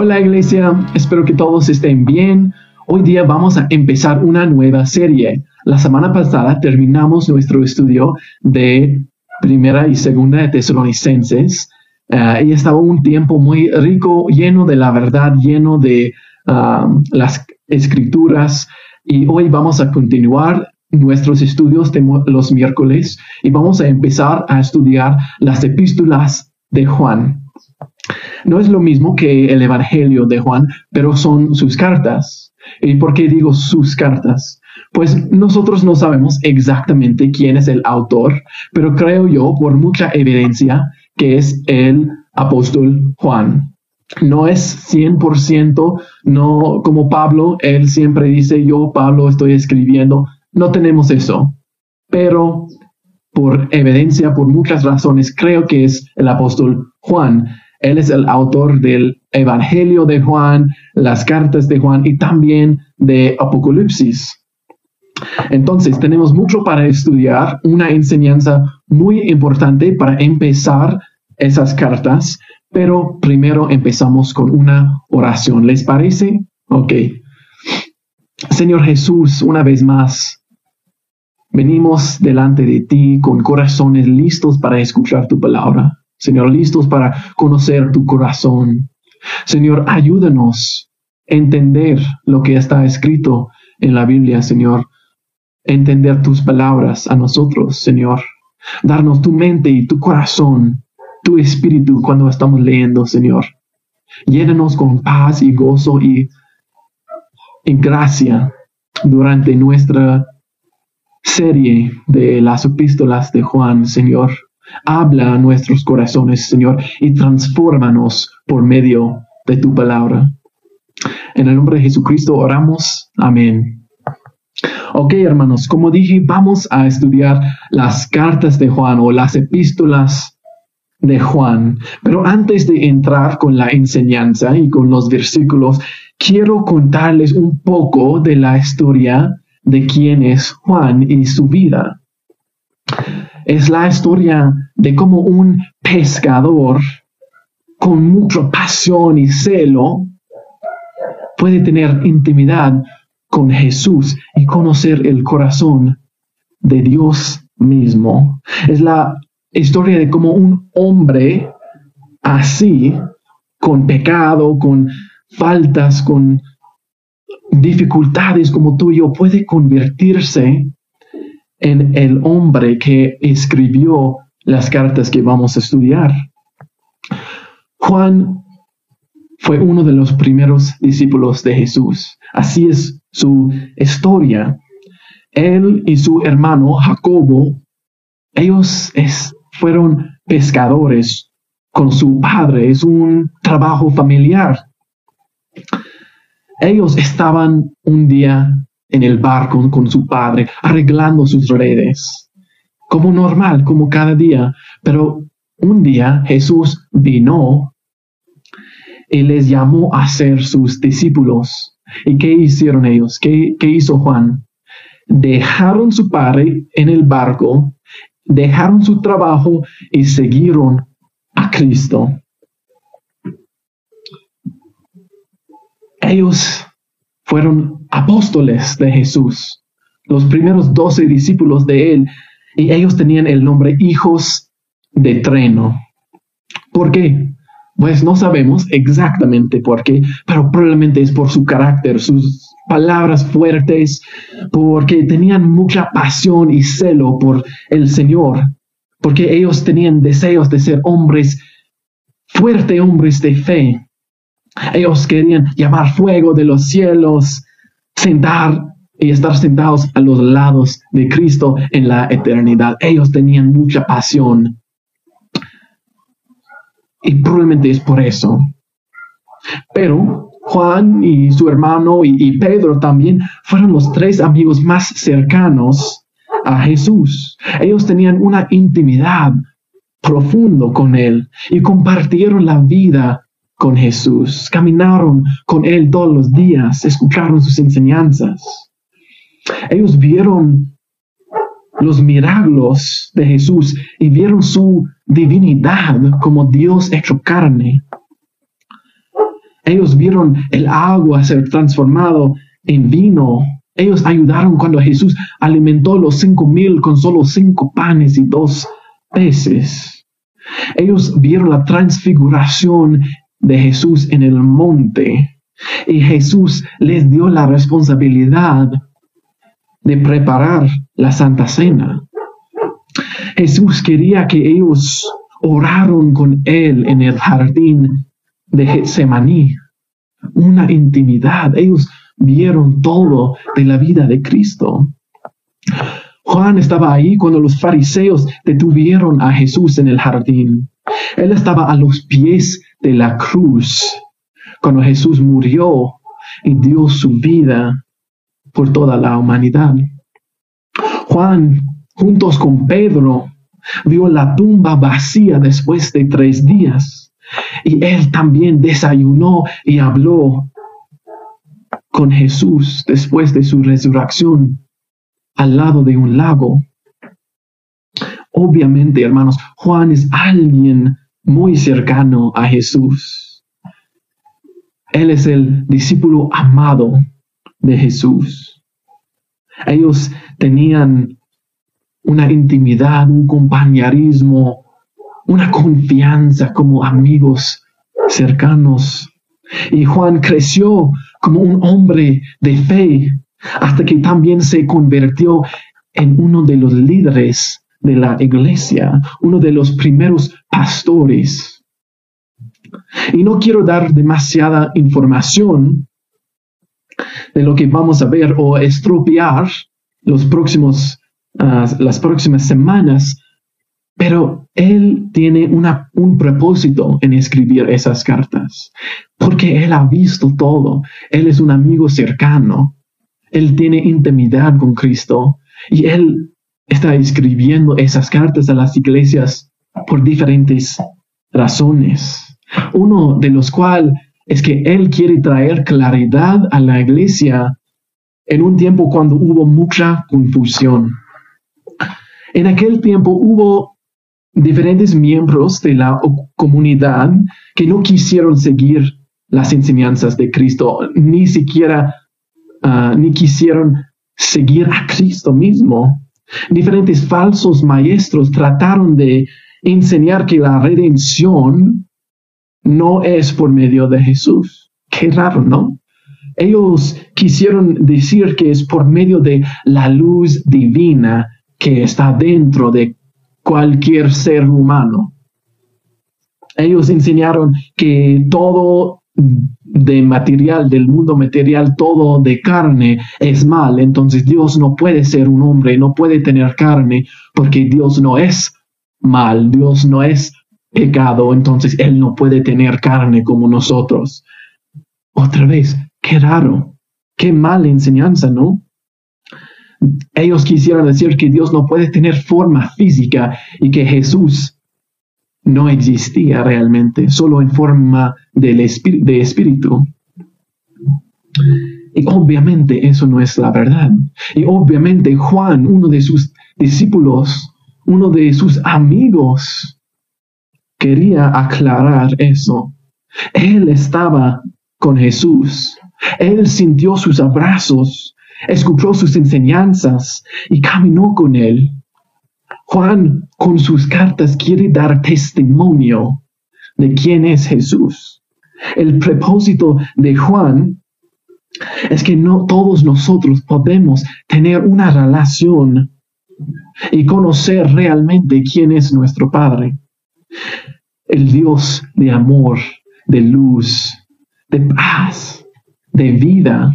Hola iglesia, espero que todos estén bien. Hoy día vamos a empezar una nueva serie. La semana pasada terminamos nuestro estudio de primera y segunda de Tesalonicenses uh, y estaba un tiempo muy rico, lleno de la verdad, lleno de um, las escrituras y hoy vamos a continuar nuestros estudios de los miércoles y vamos a empezar a estudiar las epístolas de Juan. No es lo mismo que el Evangelio de Juan, pero son sus cartas. ¿Y por qué digo sus cartas? Pues nosotros no sabemos exactamente quién es el autor, pero creo yo, por mucha evidencia, que es el apóstol Juan. No es 100%, no como Pablo, él siempre dice, yo Pablo estoy escribiendo. No tenemos eso, pero por evidencia, por muchas razones, creo que es el apóstol Juan. Él es el autor del Evangelio de Juan, las cartas de Juan y también de Apocalipsis. Entonces, tenemos mucho para estudiar, una enseñanza muy importante para empezar esas cartas, pero primero empezamos con una oración. ¿Les parece? Ok. Señor Jesús, una vez más, venimos delante de ti con corazones listos para escuchar tu palabra. Señor, listos para conocer tu corazón. Señor, ayúdanos a entender lo que está escrito en la Biblia, Señor. Entender tus palabras a nosotros, Señor. Darnos tu mente y tu corazón, tu espíritu cuando estamos leyendo, Señor. Llénanos con paz y gozo y, y gracia durante nuestra serie de las epístolas de Juan, Señor. Habla a nuestros corazones, Señor, y transfórmanos por medio de tu palabra. En el nombre de Jesucristo oramos. Amén. Ok, hermanos, como dije, vamos a estudiar las cartas de Juan o las epístolas de Juan. Pero antes de entrar con la enseñanza y con los versículos, quiero contarles un poco de la historia de quién es Juan y su vida es la historia de cómo un pescador con mucha pasión y celo puede tener intimidad con Jesús y conocer el corazón de Dios mismo. Es la historia de cómo un hombre así, con pecado, con faltas, con dificultades como tú y yo, puede convertirse en el hombre que escribió las cartas que vamos a estudiar. Juan fue uno de los primeros discípulos de Jesús. Así es su historia. Él y su hermano Jacobo, ellos fueron pescadores con su padre. Es un trabajo familiar. Ellos estaban un día en el barco con su padre, arreglando sus redes, como normal, como cada día. Pero un día Jesús vino y les llamó a ser sus discípulos. ¿Y qué hicieron ellos? ¿Qué, qué hizo Juan? Dejaron su padre en el barco, dejaron su trabajo y siguieron a Cristo. Ellos fueron apóstoles de Jesús, los primeros doce discípulos de él, y ellos tenían el nombre hijos de treno. ¿Por qué? Pues no sabemos exactamente por qué, pero probablemente es por su carácter, sus palabras fuertes, porque tenían mucha pasión y celo por el Señor, porque ellos tenían deseos de ser hombres fuertes, hombres de fe, ellos querían llamar fuego de los cielos, sentar y estar sentados a los lados de Cristo en la eternidad. Ellos tenían mucha pasión. Y probablemente es por eso. Pero Juan y su hermano y, Pedro también fueron los tres amigos más cercanos a Jesús. Ellos tenían una intimidad profundo con él y compartieron la vida con Jesús, caminaron con Él todos los días, escucharon sus enseñanzas. Ellos vieron los milagros de Jesús y vieron su divinidad como Dios hecho carne. Ellos vieron el agua ser transformado en vino. Ellos ayudaron cuando Jesús alimentó los cinco mil con solo cinco panes y dos peces. Ellos vieron la transfiguración de Jesús en el monte. Y Jesús les dio la responsabilidad de preparar la Santa Cena. Jesús quería que ellos oraron con Él en el jardín de Getsemaní. Una intimidad. Ellos vieron todo de la vida de Cristo. Juan estaba ahí cuando los fariseos detuvieron a Jesús en el jardín. Él estaba a los pies de la cruz cuando Jesús murió y dio su vida por toda la humanidad. Juan, juntos con Pedro, vio la tumba vacía después de tres días. Y él también desayunó y habló con Jesús después de su resurrección al lado de un lago. Obviamente, hermanos, Juan es alguien muy cercano a Jesús. Él es el discípulo amado de Jesús. Ellos tenían una intimidad, un compañerismo, una confianza como amigos cercanos. Y Juan creció como un hombre de fe hasta que también se convirtió en uno de los líderes de la iglesia, uno de los primeros pastores. Y no quiero dar demasiada información de lo que vamos a ver o estropear los próximos, ah, las próximas semanas, pero él tiene una, un propósito en escribir esas cartas, porque él ha visto todo, él es un amigo cercano, él tiene intimidad con Cristo y él está escribiendo esas cartas a las iglesias por diferentes razones. Uno de los cuales es que Él quiere traer claridad a la iglesia en un tiempo cuando hubo mucha confusión. En aquel tiempo hubo diferentes miembros de la comunidad que no quisieron seguir las enseñanzas de Cristo, ni siquiera ah, ni quisieron seguir a Cristo mismo. Diferentes falsos maestros trataron de enseñar que la redención no es por medio de Jesús. Qué raro, ¿no? Ellos quisieron decir que es por medio de la luz divina que está dentro de cualquier ser humano. Ellos enseñaron que todo de material, del mundo material, todo de carne es mal. Entonces Dios no puede ser un hombre, no puede tener carne, porque Dios no es mal, Dios no es pecado, entonces Él no puede tener carne como nosotros. Otra vez, qué raro, qué mala enseñanza, ¿no? Ellos quisieran decir que Dios no puede tener forma física y que Jesús no existía realmente, solo en forma de espíritu. Y obviamente eso no es la verdad. Y obviamente Juan, uno de sus discípulos, uno de sus amigos, quería aclarar eso. Él estaba con Jesús. Él sintió sus abrazos, escuchó sus enseñanzas y caminó con él. Juan con sus cartas quiere dar testimonio de quién es Jesús. El propósito de Juan es que no todos nosotros podemos tener una relación y conocer realmente quién es nuestro Padre. El Dios de amor, de luz, de paz, de vida.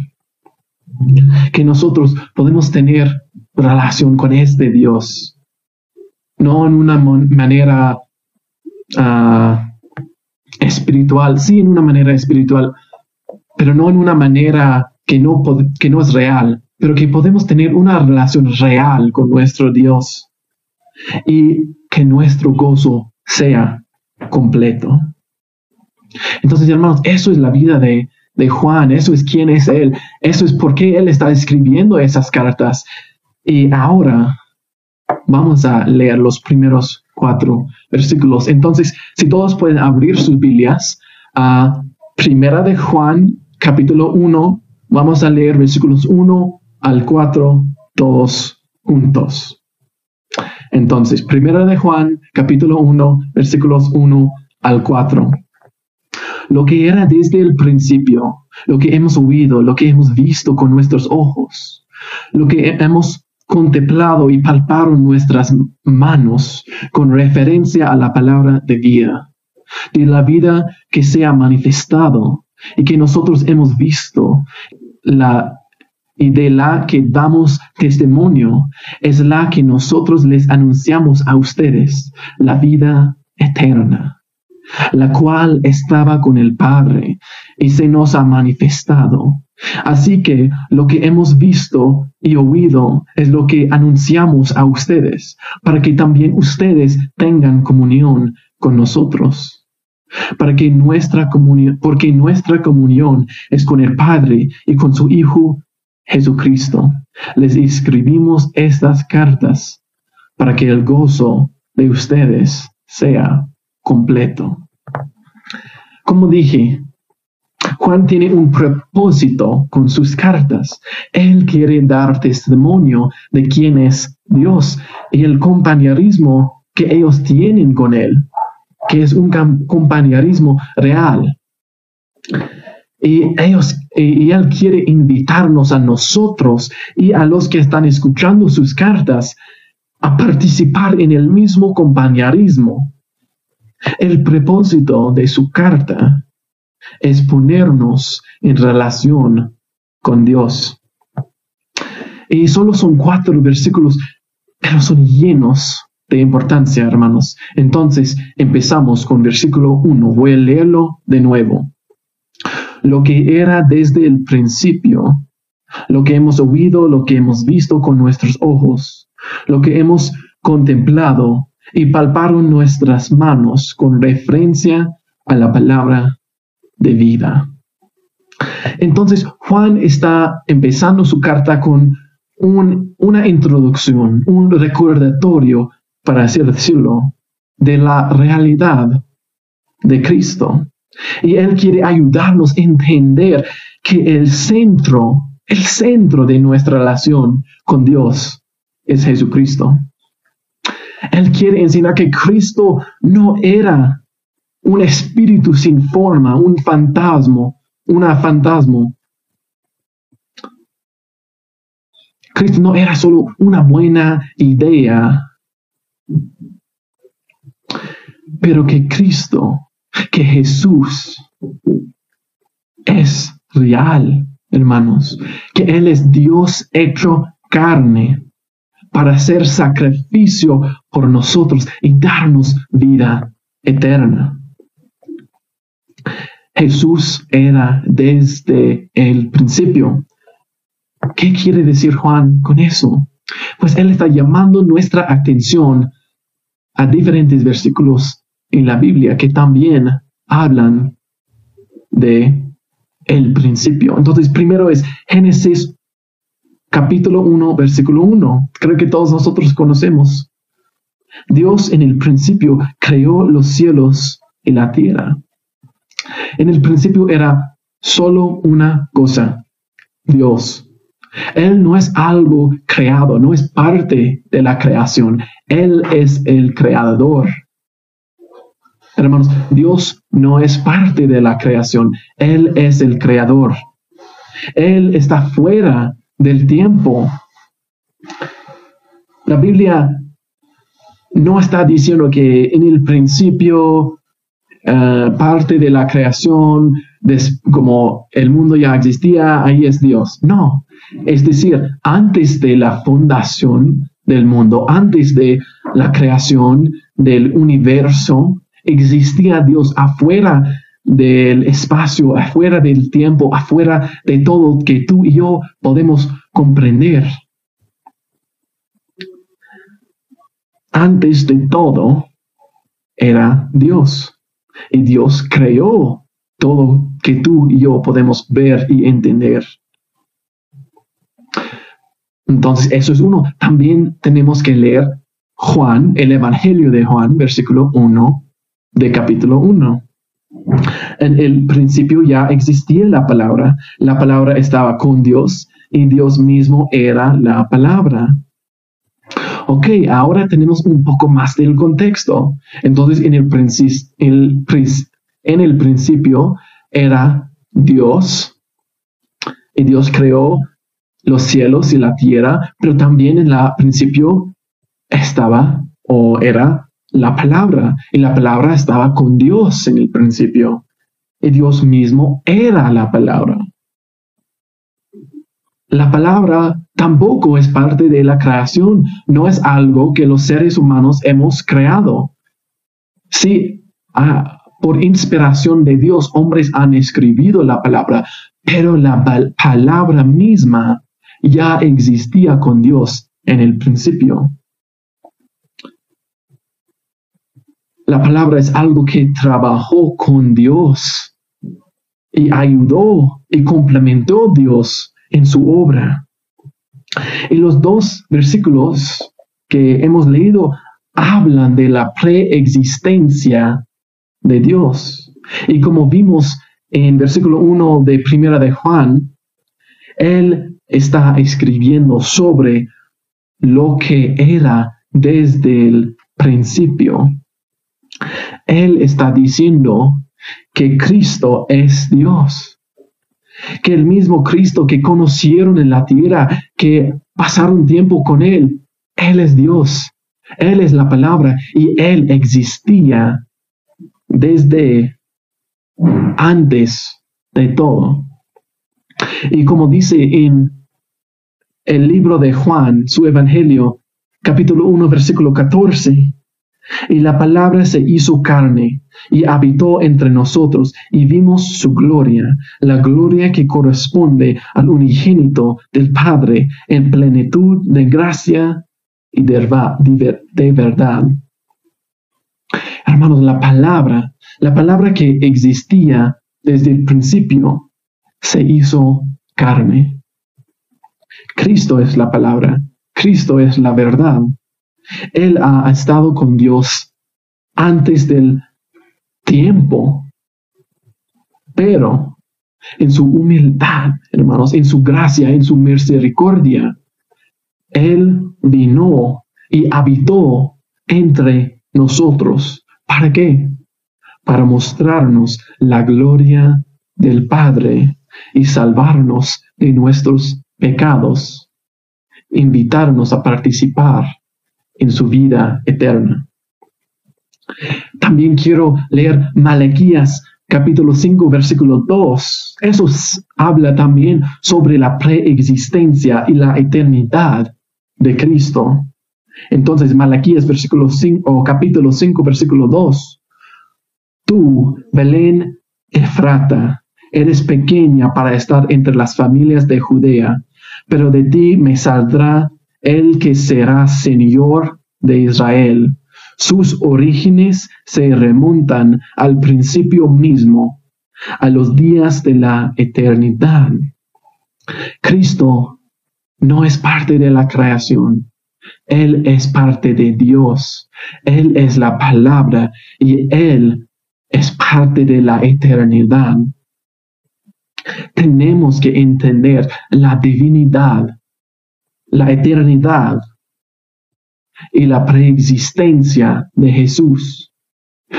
Que nosotros podemos tener relación con este Dios no en una manera ah, espiritual, sí en una manera espiritual, pero no en una manera que no, que no es real, pero que podemos tener una relación real con nuestro Dios y que nuestro gozo sea completo. Entonces, hermanos, eso es la vida de, de Juan, eso es quién es Él, eso es por qué Él está escribiendo esas cartas. Y ahora Vamos a leer los primeros cuatro versículos. Entonces, si todos pueden abrir sus Biblias a Primera de Juan, capítulo 1, vamos a leer versículos 1 al 4, todos juntos. Entonces, Primera de Juan, capítulo 1, versículos 1 al 4. Lo que era desde el principio, lo que hemos oído, lo que hemos visto con nuestros ojos, lo que hemos contemplado y palpado nuestras manos con referencia a la palabra de vida, de la vida que se ha manifestado y que nosotros hemos visto, la y de la que damos testimonio es la que nosotros les anunciamos a ustedes, la vida eterna, la cual estaba con el Padre y se nos ha manifestado. Así que lo que hemos visto y oído es lo que anunciamos a ustedes, para que también ustedes tengan comunión con nosotros. Para que nuestra comunión, porque nuestra comunión es con el Padre y con su Hijo Jesucristo, les escribimos estas cartas para que el gozo de ustedes sea completo. Como dije, Juan tiene un propósito con sus cartas. Él quiere dar testimonio de quién es Dios y el compañerismo que ellos tienen con Él, que es un compañerismo real. Y, ellos, y Él quiere invitarnos a nosotros y a los que están escuchando sus cartas a participar en el mismo compañerismo. El propósito de su carta es ponernos en relación con Dios. Y solo son cuatro versículos, pero son llenos de importancia, hermanos. Entonces, empezamos con versículo 1. Voy a leerlo de nuevo lo que era desde el principio, lo que hemos oído, lo que hemos visto con nuestros ojos, lo que hemos contemplado y palparon nuestras manos con referencia a la palabra de vida. Entonces Juan está empezando su carta con una introducción, un recordatorio, para así decirlo, de la realidad de Cristo. Y Él quiere ayudarnos a entender que el centro, el centro de nuestra relación con Dios es Jesucristo. Él quiere enseñar que Cristo no era un espíritu sin forma, un fantasma, una fantasma. Cristo no era solo una buena idea, pero que Cristo que Jesús es real, hermanos, que Él es Dios hecho carne para hacer sacrificio por nosotros y darnos vida eterna. Jesús era desde el principio. ¿Qué quiere decir Juan con eso? Pues él está llamando nuestra atención a diferentes versículos en la Biblia que también hablan de el principio. Entonces, primero es Génesis capítulo 1, versículo 1. Creo que todos nosotros conocemos. Dios en el principio creó los cielos y la tierra. En el principio era solo una cosa, Dios. Él no es algo creado, no es parte de la creación. Él es el creador. Hermanos, Dios no es parte de la creación, Él es el creador. Él está fuera del tiempo. La Biblia no está diciendo que en el principio eh, parte de la creación, como el mundo ya existía, ahí es Dios. No, es decir, antes de la fundación del mundo, antes de la creación del universo, existía Dios afuera del espacio, afuera del tiempo, afuera de todo que tú y yo podemos comprender. Antes de todo era Dios. Y Dios creó todo que tú y yo podemos ver y entender. Entonces, eso es uno. También tenemos que leer Juan, el Evangelio de Juan, versículo 1 de capítulo 1. En el principio ya existía la palabra. La palabra estaba con Dios y Dios mismo era la palabra. Ok, ahora tenemos un poco más del contexto. Entonces, en el, en el principio era Dios y Dios creó los cielos y la tierra, pero también en el principio estaba o era la palabra y la palabra estaba con Dios en el principio y Dios mismo era la palabra. La palabra tampoco es parte de la creación, no es algo que los seres humanos hemos creado. Sí, ah, por inspiración de Dios, hombres han escrito la palabra, pero la palabra misma ya existía con Dios en el principio. La palabra es algo que trabajó con Dios y ayudó y complementó a Dios en su obra. Y los dos versículos que hemos leído hablan de la preexistencia de Dios. Y como vimos en versículo 1 de Primera de Juan, Él está escribiendo sobre lo que era desde el principio. Él está diciendo que Cristo es Dios que el mismo Cristo que conocieron en la tierra, que pasaron tiempo con Él, Él es Dios, Él es la palabra y Él existía desde antes de todo. Y como dice en el libro de Juan, su Evangelio, capítulo 1, versículo 14, y la palabra se hizo carne y habitó entre nosotros y vimos su gloria, la gloria que corresponde al unigénito del Padre en plenitud de gracia y de, verdad. Hermanos, la palabra, la palabra que existía desde el principio, se hizo carne. Cristo es la palabra, Cristo es la verdad. Él ha estado con Dios antes del tiempo, pero en su humildad, hermanos, en su gracia, en su misericordia, Él vino y habitó entre nosotros. ¿Para qué? Para mostrarnos la gloria del Padre y salvarnos de nuestros pecados, invitarnos a participar en su vida eterna. También quiero leer Malaquías capítulo 5 versículo 2. Eso habla también sobre la preexistencia y la eternidad de Cristo. Entonces, Malaquías versículo 5 o capítulo 5 versículo 2. Tú, Belén Efrata, eres pequeña para estar entre las familias de Judea, pero de ti me saldrá el que será Señor de Israel. Sus orígenes se remontan al principio mismo, a los días de la eternidad. Cristo no es parte de la creación. Él es parte de Dios. Él es la palabra y Él es parte de la eternidad. Tenemos que entender la divinidad la eternidad y la preexistencia de Jesús.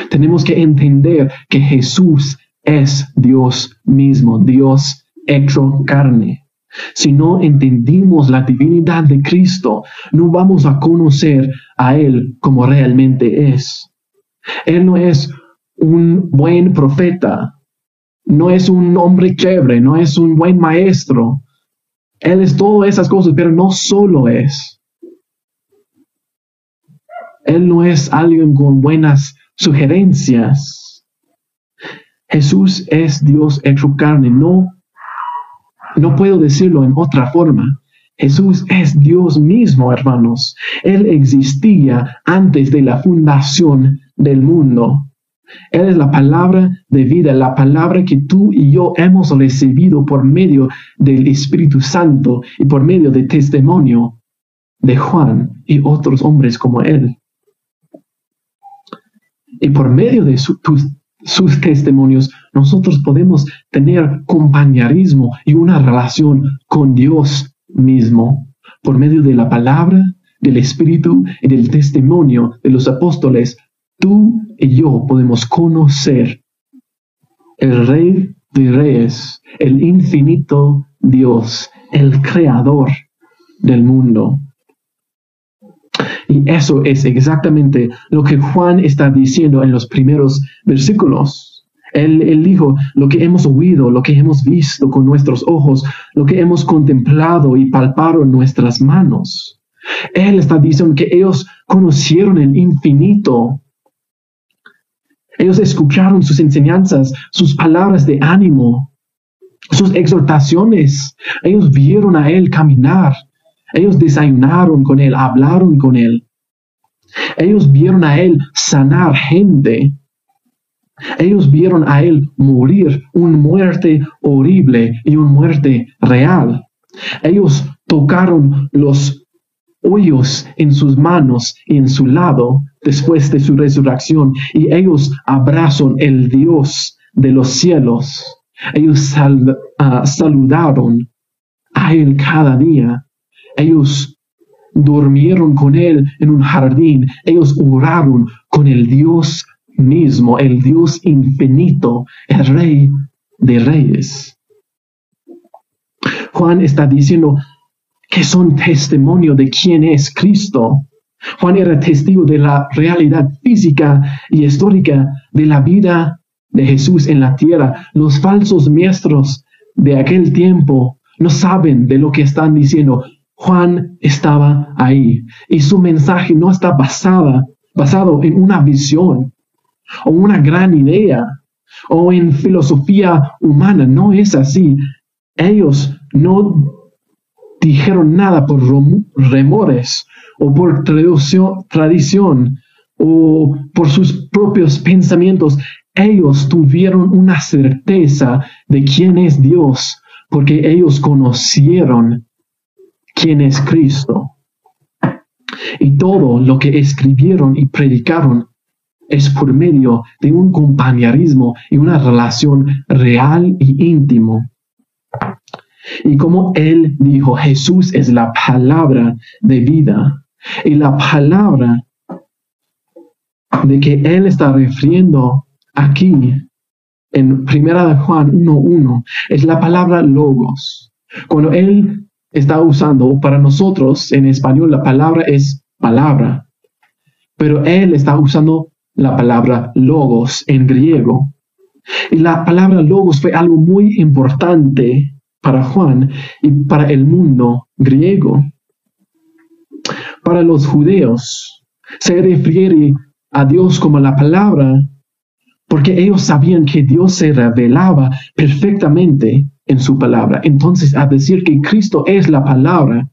Tenemos que entender que Jesús es Dios mismo, Dios hecho carne. Si no entendimos la divinidad de Cristo, no vamos a conocer a Él como realmente es. Él no es un buen profeta, no es un hombre chévere, no es un buen maestro, él es todas esas cosas, pero no solo es. Él no es alguien con buenas sugerencias. Jesús es Dios hecho carne. No, no puedo decirlo en otra forma. Jesús es Dios mismo, hermanos. Él existía antes de la fundación del mundo. Él es la palabra de vida, la palabra que tú y yo hemos recibido por medio del Espíritu Santo y por medio del testimonio de Juan y otros hombres como él. Y por medio de sus testimonios, nosotros podemos tener compañerismo y una relación con Dios mismo por medio de la palabra, del Espíritu y del testimonio de los apóstoles. Tú y yo podemos conocer el Rey de Reyes, el infinito Dios, el Creador del mundo. Y eso es exactamente lo que Juan está diciendo en los primeros versículos. Él, dijo, lo que hemos oído, lo que hemos visto con nuestros ojos, lo que hemos contemplado y palpado en nuestras manos. Él está diciendo que ellos conocieron el infinito. Ellos escucharon sus enseñanzas, sus palabras de ánimo, sus exhortaciones. Ellos vieron a Él caminar. Ellos desayunaron con Él, hablaron con Él. Ellos vieron a Él sanar gente. Ellos vieron a Él morir una muerte horrible y una muerte real. Ellos tocaron los hoyos en sus manos y en su lado después de su resurrección y ellos abrazan el Dios de los cielos. Ellos ah, saludaron a Él cada día. Ellos durmieron con Él en un jardín. Ellos oraron con el Dios mismo, el Dios infinito, el Rey de Reyes. Juan está diciendo que son testimonio de quién es Cristo. Juan era testigo de la realidad física y histórica de la vida de Jesús en la tierra. Los falsos maestros de aquel tiempo no saben de lo que están diciendo. Juan estaba ahí y su mensaje no está basada, basado en una visión o una gran idea o en filosofía humana. No es así. Ellos no dijeron nada por remores o por tradición o por sus propios pensamientos. Ellos tuvieron una certeza de quién es Dios porque ellos conocieron quién es Cristo. Y todo lo que escribieron y predicaron es por medio de un compañerismo y una relación real y íntimo. Y como él dijo, Jesús es la palabra de vida. Y la palabra de que él está refiriendo aquí en Primera de Juan 1.1 es la palabra logos. Cuando él está usando, para nosotros en español la palabra es palabra, pero él está usando la palabra logos en griego. Y la palabra logos fue algo muy importante para Juan y para el mundo griego. Para los judíos se refiere a Dios como la palabra porque ellos sabían que Dios se revelaba perfectamente en su palabra. Entonces, a decir que Cristo es la palabra,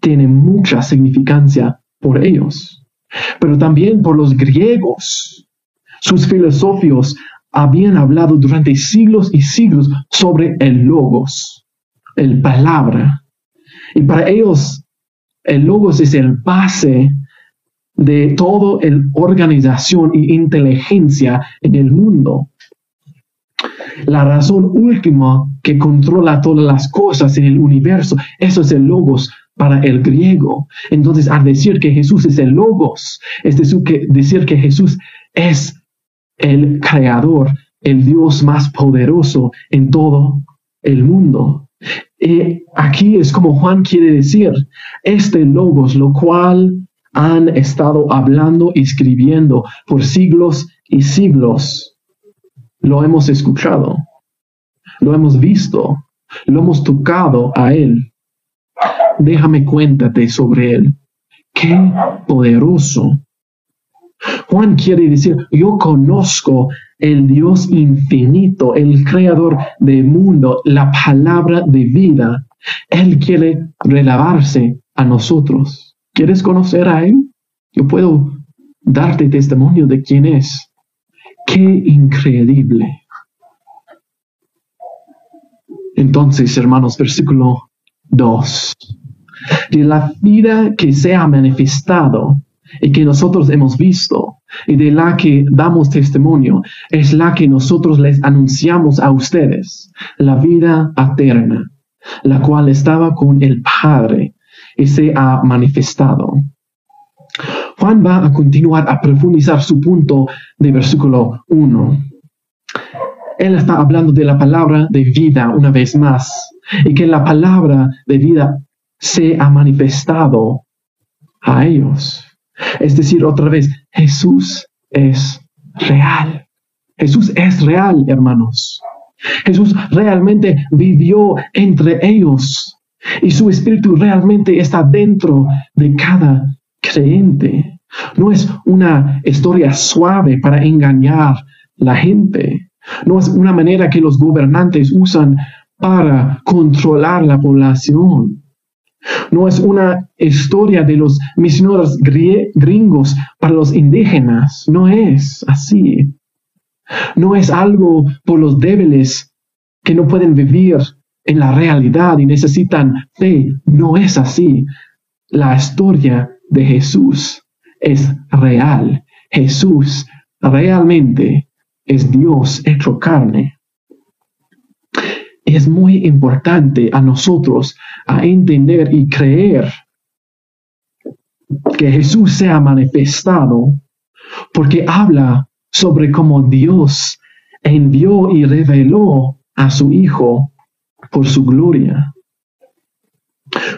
tiene mucha significancia por ellos, pero también por los griegos. Sus filósofos habían hablado durante siglos y siglos sobre el logos, el palabra. Y para ellos, el logos es el base de toda la organización y inteligencia en el mundo. La razón última que controla todas las cosas en el universo, eso es el logos para el griego. Entonces, al decir que Jesús es el logos, es decir que Jesús es el creador, el Dios más poderoso en todo el mundo. Y aquí es como Juan quiere decir, este logos, lo cual han estado hablando y escribiendo por siglos y siglos, lo hemos escuchado, lo hemos visto, lo hemos tocado a Él. Déjame cuéntate sobre Él. Qué poderoso Juan quiere decir, yo conozco el Dios infinito, el creador del mundo, la palabra de vida. Él quiere revelarse a nosotros. ¿Quieres conocer a Él? Yo puedo darte testimonio de quién es. Qué increíble. Entonces, hermanos, versículo 2. De la vida que se ha manifestado y que nosotros hemos visto, y de la que damos testimonio es la que nosotros les anunciamos a ustedes, la vida eterna, la cual estaba con el Padre y se ha manifestado. Juan va a continuar a profundizar su punto de versículo 1. Él está hablando de la palabra de vida una vez más y que la palabra de vida se ha manifestado a ellos. Es decir, otra vez, Jesús es real. Jesús es real, hermanos. Jesús realmente vivió entre ellos y su espíritu realmente está dentro de cada creyente. No es una historia suave para engañar la gente. No es una manera que los gobernantes usan para controlar la población. No es una historia de los misioneros gringos para los indígenas. No es así. No es algo por los débiles que no pueden vivir en la realidad y necesitan fe. No es así. La historia de Jesús es real. Jesús realmente es Dios hecho carne es muy importante a nosotros a entender y creer que Jesús se ha manifestado porque habla sobre cómo Dios envió y reveló a su Hijo por su gloria.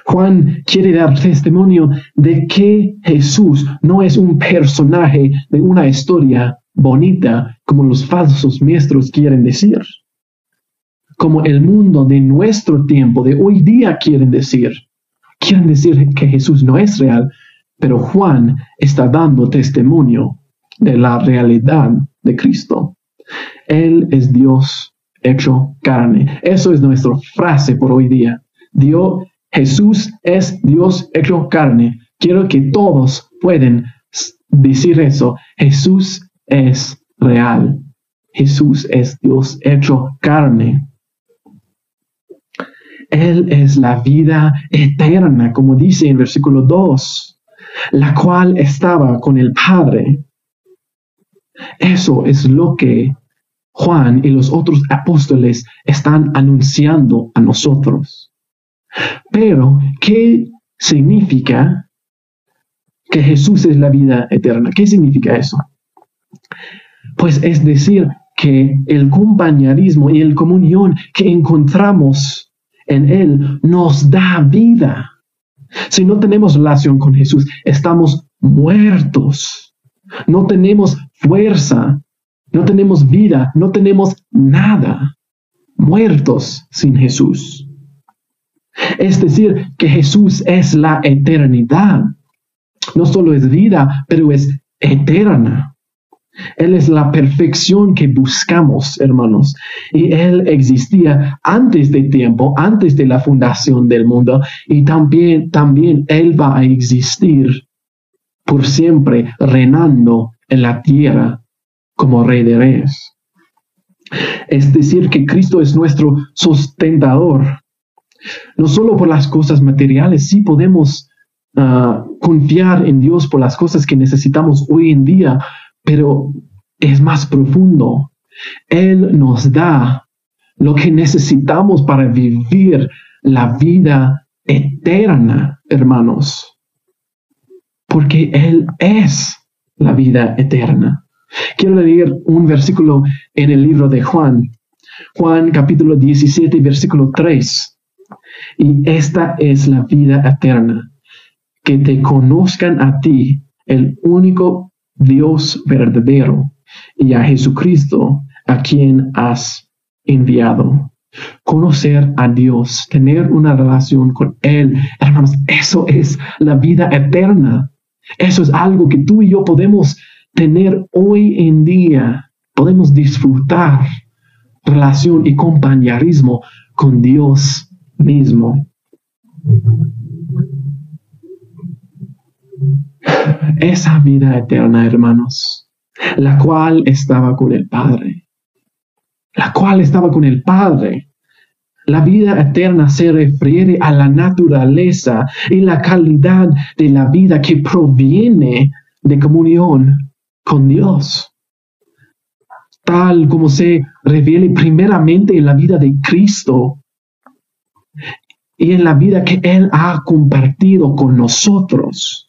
Juan quiere dar testimonio de que Jesús no es un personaje de una historia bonita como los falsos maestros quieren decir como el mundo de nuestro tiempo, de hoy día, quieren decir. Quieren decir que Jesús no es real, pero Juan está dando testimonio de la realidad de Cristo. Él es Dios hecho carne. Eso es nuestra frase por hoy día. Dios, Jesús es Dios hecho carne. Quiero que todos pueden decir eso. Jesús es real. Jesús es Dios hecho carne. Él es la vida eterna, como dice en versículo 2, la cual estaba con el Padre. Eso es lo que Juan y los otros apóstoles están anunciando a nosotros. Pero, ¿qué significa que Jesús es la vida eterna? ¿Qué significa eso? Pues es decir, que el compañerismo y el comunión que encontramos en Él nos da vida. Si no tenemos relación con Jesús, estamos muertos. No tenemos fuerza, no tenemos vida, no tenemos nada. Muertos sin Jesús. Es decir, que Jesús es la eternidad. No solo es vida, pero es eterna. Él es la perfección que buscamos, hermanos. Y Él existía antes de tiempo, antes de la fundación del mundo. Y también, también Él va a existir por siempre, reinando en la tierra como Rey de Reyes. Es decir, que Cristo es nuestro sustentador. No solo por las cosas materiales, sí podemos ah, confiar en Dios por las cosas que necesitamos hoy en día, pero es más profundo. Él nos da lo que necesitamos para vivir la vida eterna, hermanos. Porque Él es la vida eterna. Quiero leer un versículo en el libro de Juan. Juan capítulo 17, versículo 3. Y esta es la vida eterna, que te conozcan a ti, el único Dios verdadero y a Jesucristo a quien has enviado. Conocer a Dios, tener una relación con Él, hermanos, eso es la vida eterna. Eso es algo que tú y yo podemos tener hoy en día. Podemos disfrutar relación y compañerismo con Dios mismo esa vida eterna, hermanos, la cual estaba con el Padre, la cual estaba con el Padre. La vida eterna se refiere a la naturaleza y la calidad de la vida que proviene de comunión con Dios, tal como se revela primeramente en la vida de Cristo y en la vida que Él ha compartido con nosotros.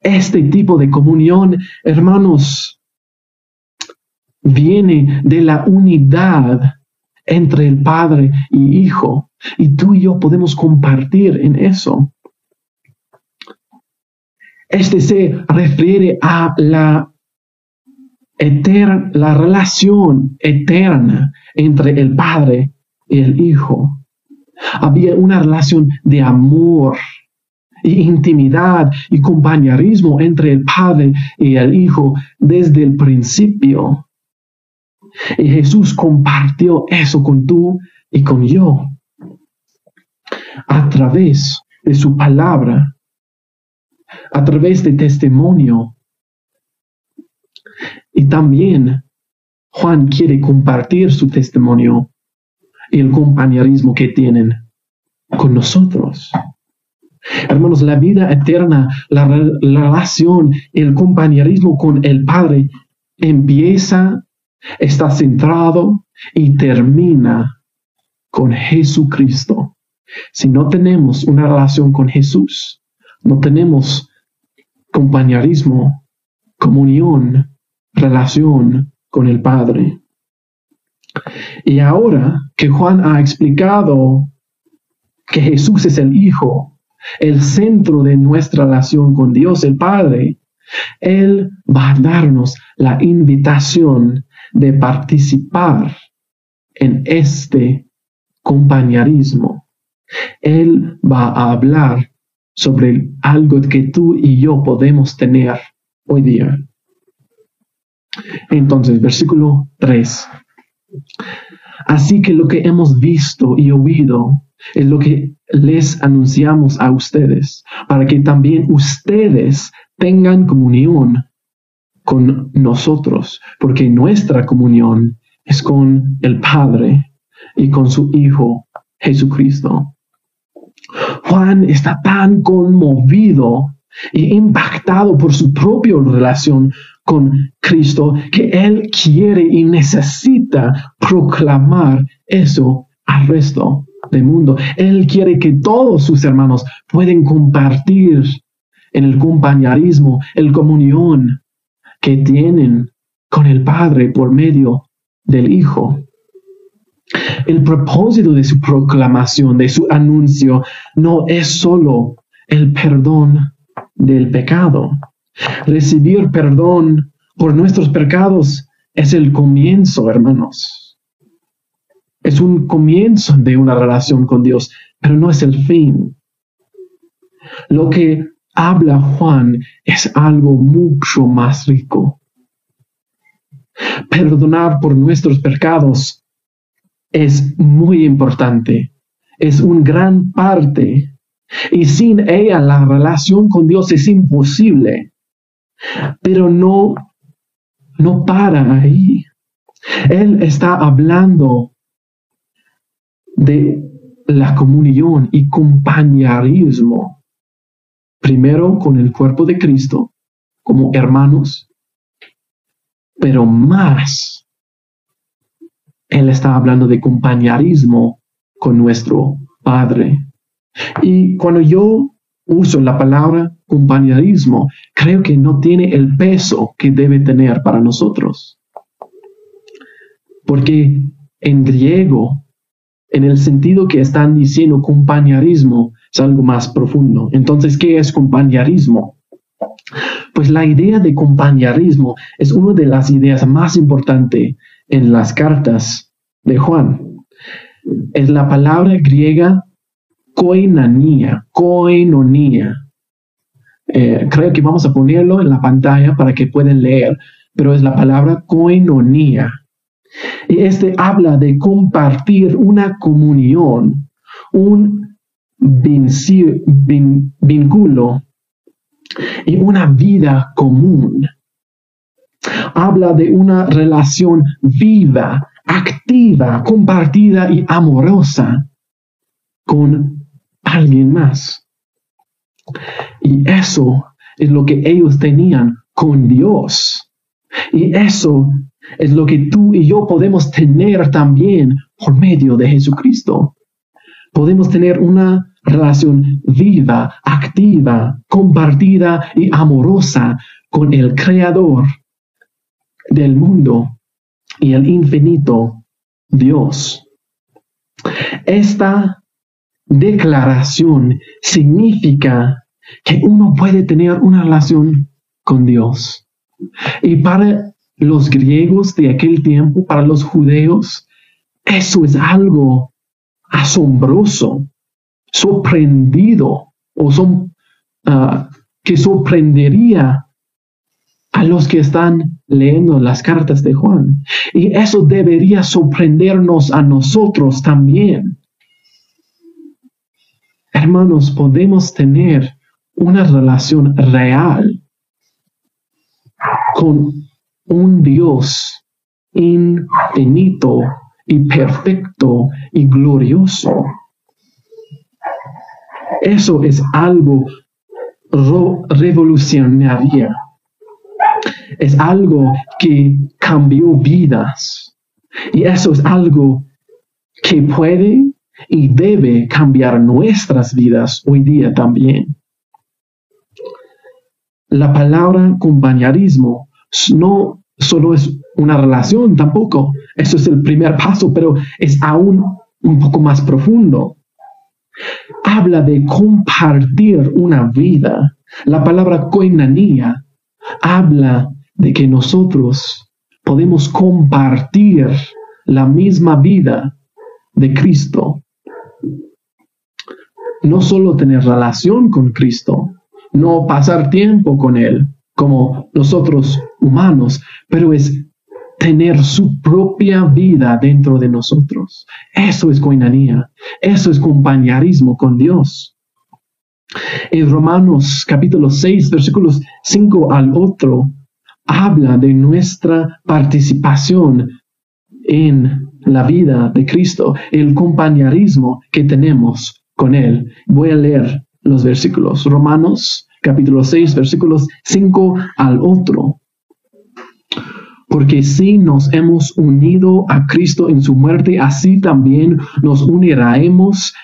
Este tipo de comunión, hermanos, viene de la unidad entre el Padre y Hijo. Y tú y yo podemos compartir en eso. Este se refiere a la, eterna, la relación eterna entre el Padre y el Hijo. Había una relación de amor y intimidad y compañerismo entre el Padre y el Hijo desde el principio. Y Jesús compartió eso con tú y con yo a través de su palabra, a través de testimonio. Y también Juan quiere compartir su testimonio y el compañerismo que tienen con nosotros. Hermanos, la vida eterna, la, relación, el compañerismo con el Padre empieza, está centrado y termina con Jesucristo. Si no tenemos una relación con Jesús, no tenemos compañerismo, comunión, relación con el Padre. Y ahora que Juan ha explicado que Jesús es el Hijo, el centro de nuestra relación con Dios el Padre, Él va a darnos la invitación de participar en este compañerismo. Él va a hablar sobre algo que tú y yo podemos tener hoy día. Entonces, versículo 3. Así que lo que hemos visto y oído es lo que les anunciamos a ustedes, para que también ustedes tengan comunión con nosotros, porque nuestra comunión es con el Padre y con su Hijo Jesucristo. Juan está tan conmovido y impactado por su propia relación con Cristo que él quiere y necesita proclamar eso al resto del mundo. Él quiere que todos sus hermanos puedan compartir en el compañerismo, el comunión que tienen con el Padre por medio del Hijo. El propósito de su proclamación, de su anuncio, no es solo el perdón del pecado. Recibir perdón por nuestros pecados es el comienzo, hermanos. Es un comienzo de una relación con Dios, pero no es el fin. Lo que habla Juan es algo mucho más rico. Perdonar por nuestros pecados es muy importante. Es un gran parte y sin ella la relación con Dios es imposible. Pero no, no para ahí. Él está hablando de la comunión y compañerismo. Primero con el cuerpo de Cristo, como hermanos, pero más. Él está hablando de compañerismo con nuestro Padre. Y cuando yo uso la palabra compañerismo, creo que no tiene el peso que debe tener para nosotros. Porque en griego, en el sentido que están diciendo compañerismo, es algo más profundo. Entonces, ¿qué es compañerismo? Pues la idea de compañerismo es una de las ideas más importantes en las cartas de Juan. Es la palabra griega koinanía, koinonía. Eh, creo que vamos a ponerlo en la pantalla para que puedan leer, pero es la palabra koinonía. Y este habla de compartir una comunión, un vínculo y una vida común. Habla de una relación viva, activa, compartida y amorosa con alguien más. Y eso es lo que ellos tenían con Dios. Y eso es lo que tú y yo podemos tener también por medio de Jesucristo. Podemos tener una relación viva, activa, compartida y amorosa con el Creador del mundo y el infinito Dios. Esta declaración significa que uno puede tener una relación con Dios. Y para los griegos de aquel tiempo, para los judeos, eso es algo asombroso, sorprendido, o son, ah, que sorprendería a los que están leyendo las cartas de Juan. Y eso debería sorprendernos a nosotros también. Hermanos, podemos tener una relación real con un Dios infinito y perfecto y glorioso. Eso es algo revolucionario. Es algo que cambió vidas. Y eso es algo que puede y debe cambiar nuestras vidas hoy día también. La palabra compañerismo no solo es una relación tampoco, eso es el primer paso, pero es aún un poco más profundo. Habla de compartir una vida. La palabra koinanía habla de que nosotros podemos compartir la misma vida de Cristo. No solo tener relación con Cristo, no pasar tiempo con Él, como nosotros humanos, pero es tener su propia vida dentro de nosotros. Eso es coinanía, eso es compañerismo con Dios. En Romanos capítulo 6, versículos 5 al otro, habla de nuestra participación en la vida de Cristo, el compañerismo que tenemos con Él. Voy a leer los versículos. Romanos capítulo 6, versículos 5 al otro. Porque si nos hemos unido a Cristo en su muerte, así también nos uniremos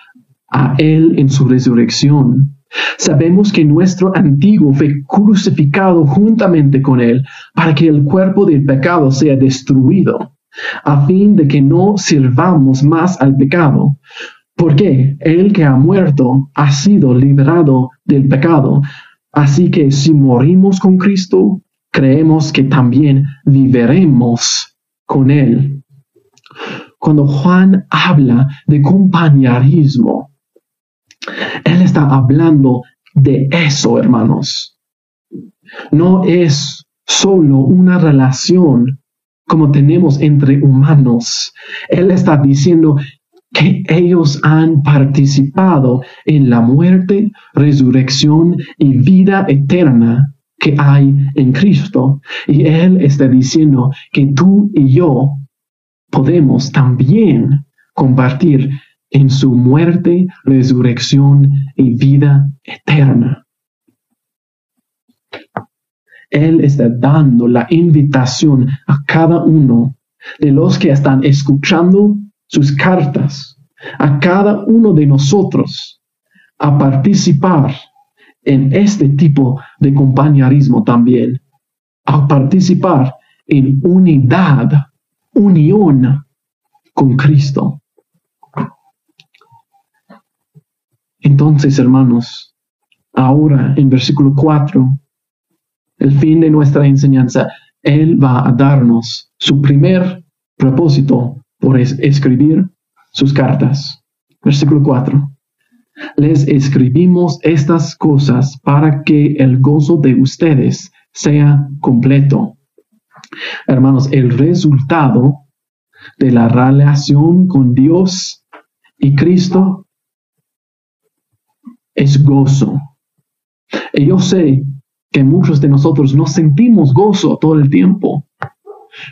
a Él en su resurrección. Sabemos que nuestro antiguo fue crucificado juntamente con Él para que el cuerpo del pecado sea destruido, a fin de que no sirvamos más al pecado. Porque el que ha muerto ha sido liberado del pecado. Así que si morimos con Cristo, creemos que también viviremos con Él. Cuando Juan habla de compañerismo, Él está hablando de eso, hermanos. No es solo una relación como tenemos entre humanos. Él está diciendo que ellos han participado en la muerte, resurrección y vida eterna que hay en Cristo. Y Él está diciendo que tú y yo podemos también compartir en su muerte, resurrección y vida eterna. Él está dando la invitación a cada uno de los que están escuchando sus cartas a cada uno de nosotros a participar en este tipo de compañerismo también, a participar en unidad, unión con Cristo. Entonces, hermanos, ahora en versículo 4, el fin de nuestra enseñanza, Él va a darnos su primer propósito por escribir sus cartas. Versículo 4. Les escribimos estas cosas para que el gozo de ustedes sea completo. Hermanos, el resultado de la relación con Dios y Cristo es gozo. Y yo sé que muchos de nosotros no sentimos gozo todo el tiempo,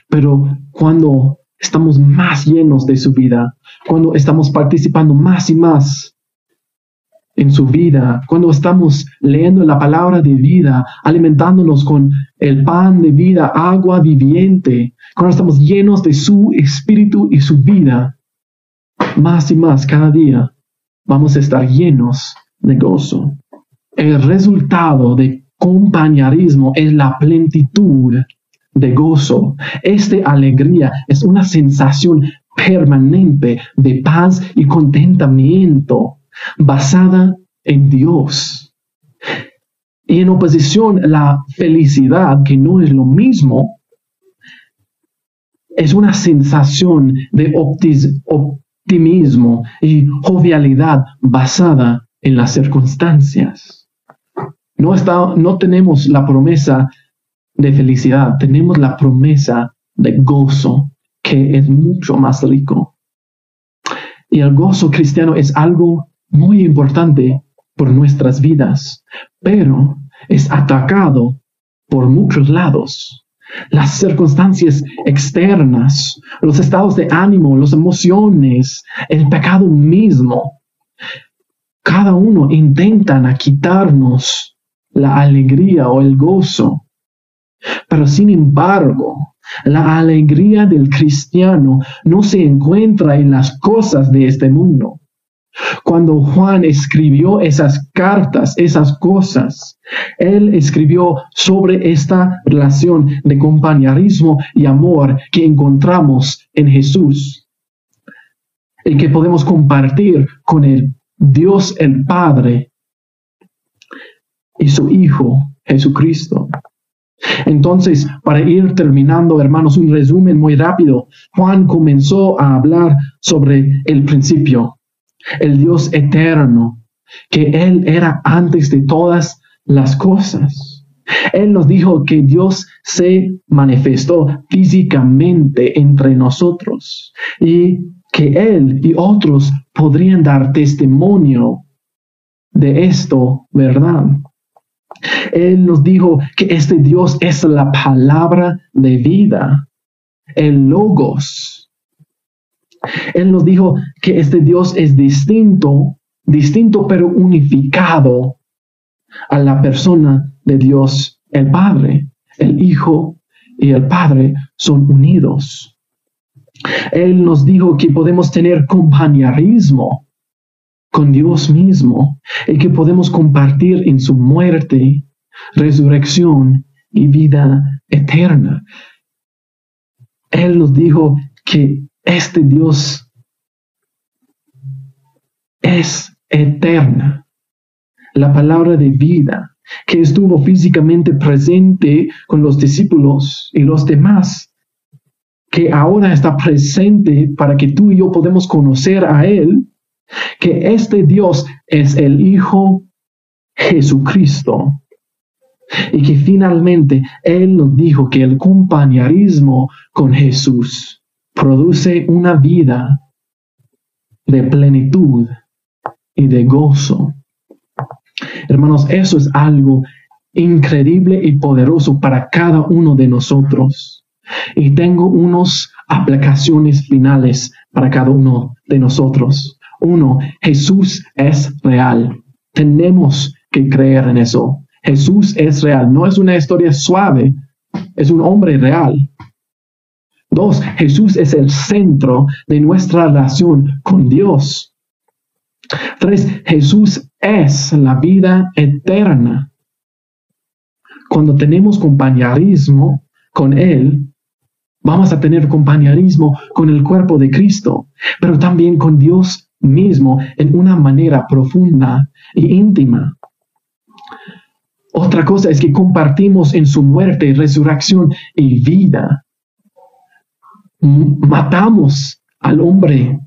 pero cuando estamos más llenos de su vida, cuando estamos participando más y más en su vida, cuando estamos leyendo la palabra de vida, alimentándonos con el pan de vida, agua viviente, cuando estamos llenos de su espíritu y su vida, más y más cada día vamos a estar llenos de gozo. El resultado de compañerismo es la plenitud de gozo. Esta alegría es una sensación permanente de paz y contentamiento basada en Dios. Y en oposición, la felicidad, que no es lo mismo, es una sensación de optimismo y jovialidad basada en las circunstancias. No, está, no tenemos la promesa de felicidad, tenemos la promesa de gozo, que es mucho más rico. Y el gozo cristiano es algo muy importante por nuestras vidas, pero es atacado por muchos lados. Las circunstancias externas, los estados de ánimo, las emociones, el pecado mismo. Cada uno intentan quitarnos la alegría o el gozo. Pero sin embargo, la alegría del cristiano no se encuentra en las cosas de este mundo. Cuando Juan escribió esas cartas, esas cosas, él escribió sobre esta relación de compañerismo y amor que encontramos en Jesús y que podemos compartir con el Dios el Padre y su Hijo Jesucristo. Entonces, para ir terminando, hermanos, un resumen muy rápido. Juan comenzó a hablar sobre el principio, el Dios eterno, que Él era antes de todas las cosas. Él nos dijo que Dios se manifestó físicamente entre nosotros y que Él y otros podrían dar testimonio de esto, ¿verdad? Él nos dijo que este Dios es la palabra de vida, el logos, él nos dijo que este Dios es distinto, distinto pero unificado a la persona de Dios el Padre. El Hijo y el Padre son unidos. Él nos dijo que podemos tener compañerismo con Dios mismo y que podemos compartir en su muerte, resurrección y vida eterna. Él nos dijo que este Dios es eterna. La palabra de vida que estuvo físicamente presente con los discípulos y los demás, que ahora está presente para que tú y yo podemos conocer a Él, que este Dios es el Hijo Jesucristo. Y que finalmente Él nos dijo que el compañerismo con Jesús produce una vida de plenitud y de gozo. Hermanos, eso es algo increíble y poderoso para cada uno de nosotros. Y tengo unas aplicaciones finales para cada uno de nosotros. Uno, Jesús es real. Tenemos que creer en eso. Jesús es real. No es una historia suave, es un hombre real. Dos, Jesús es el centro de nuestra relación con Dios. Tres, Jesús es la vida eterna. Cuando tenemos compañerismo con Él, vamos a tener compañerismo con el cuerpo de Cristo, pero también con Dios mismo en una manera profunda e íntima. Otra cosa es que compartimos en su muerte, resurrección y vida matamos al hombre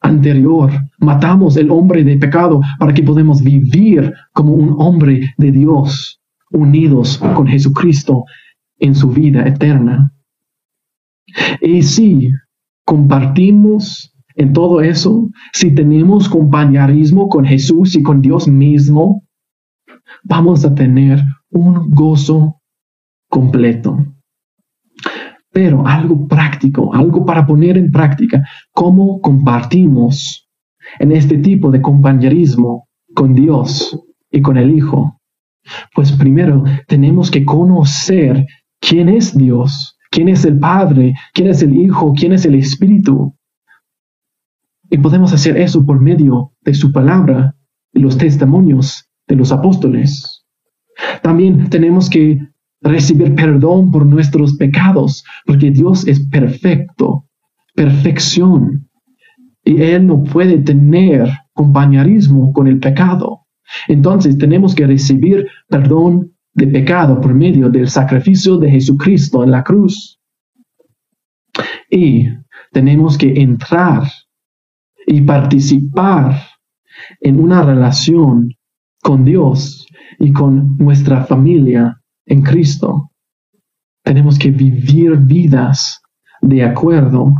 anterior, matamos el hombre de pecado para que podamos vivir como un hombre de Dios, unidos con Jesucristo en su vida eterna. Y si compartimos en todo eso, si tenemos compañerismo con Jesús y con Dios mismo, vamos a tener un gozo completo pero algo práctico, algo para poner en práctica, cómo compartimos en este tipo de compañerismo con Dios y con el Hijo? Pues primero tenemos que conocer quién es Dios, quién es el Padre, quién es el Hijo, quién es el Espíritu. Y podemos hacer eso por medio de su palabra y los testimonios de los apóstoles. También tenemos que recibir perdón por nuestros pecados, porque Dios es perfecto, perfección, y Él no puede tener compañerismo con el pecado. Entonces tenemos que recibir perdón de pecado por medio del sacrificio de Jesucristo en la cruz. Y tenemos que entrar y participar en una relación con Dios y con nuestra familia en Cristo. Tenemos que vivir vidas de acuerdo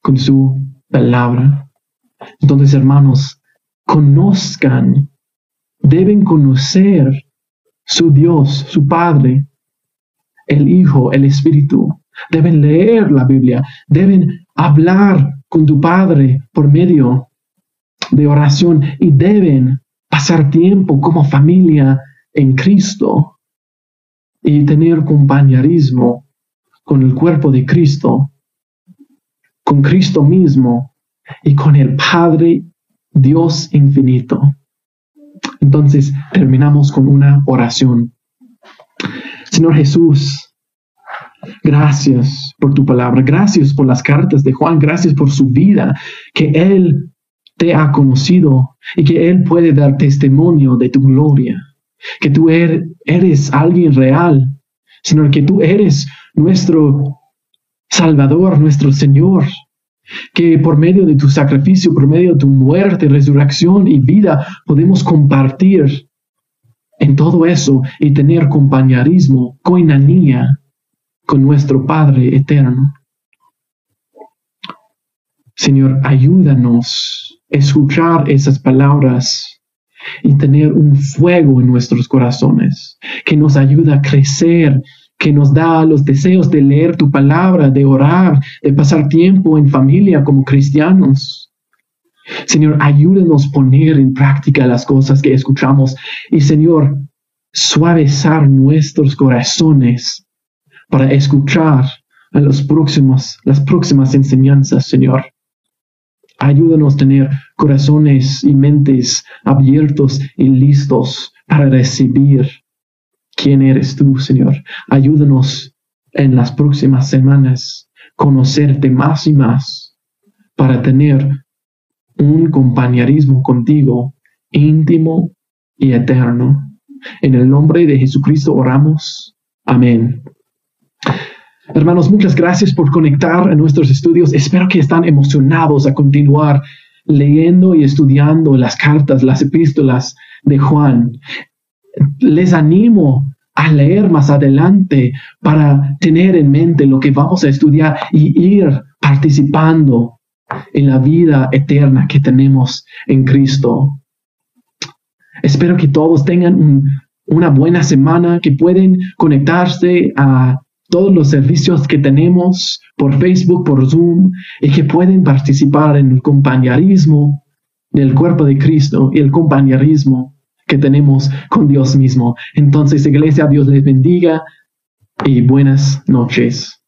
con su palabra. Entonces, hermanos, conozcan, deben conocer su Dios, su Padre, el Hijo, el Espíritu. Deben leer la Biblia, deben hablar con tu Padre por medio de oración y deben pasar tiempo como familia en Cristo y tener compañerismo con el cuerpo de Cristo, con Cristo mismo y con el Padre Dios infinito. Entonces terminamos con una oración. Señor Jesús, gracias por tu palabra, gracias por las cartas de Juan, gracias por su vida, que Él te ha conocido y que Él puede dar testimonio de tu gloria, que tú er-, eres alguien real, sino que tú eres nuestro Salvador, nuestro Señor, que por medio de tu sacrificio, por medio de tu muerte, resurrección y vida, podemos compartir en todo eso y tener compañerismo, coinanía con nuestro Padre eterno. Señor, ayúdanos a escuchar esas palabras y tener un fuego en nuestros corazones que nos ayuda a crecer que nos da los deseos de leer tu palabra, de orar, de pasar tiempo en familia como cristianos. Señor, ayúdenos a poner en práctica las cosas que escuchamos y Señor, suavizar nuestros corazones para escuchar a los próximos, las próximas enseñanzas, Señor. Ayúdanos a tener corazones y mentes abiertos y listos para recibir quién eres tú, Señor. Ayúdanos en las próximas semanas conocerte más y más para tener un compañerismo contigo íntimo y eterno. En el nombre de Jesucristo oramos. Amén. Hermanos, muchas gracias por conectar a nuestros estudios. Espero que están emocionados a continuar leyendo y estudiando las cartas, las epístolas de Juan les animo a leer más adelante para tener en mente lo que vamos a estudiar y ir participando en la vida eterna que tenemos en Cristo. Espero que todos tengan una buena semana, que pueden conectarse a todos los servicios que tenemos por Facebook, por Zoom, y que pueden participar en el compañerismo del cuerpo de Cristo y el compañerismo que tenemos con Dios mismo. Entonces, iglesia, Dios les bendiga y buenas noches.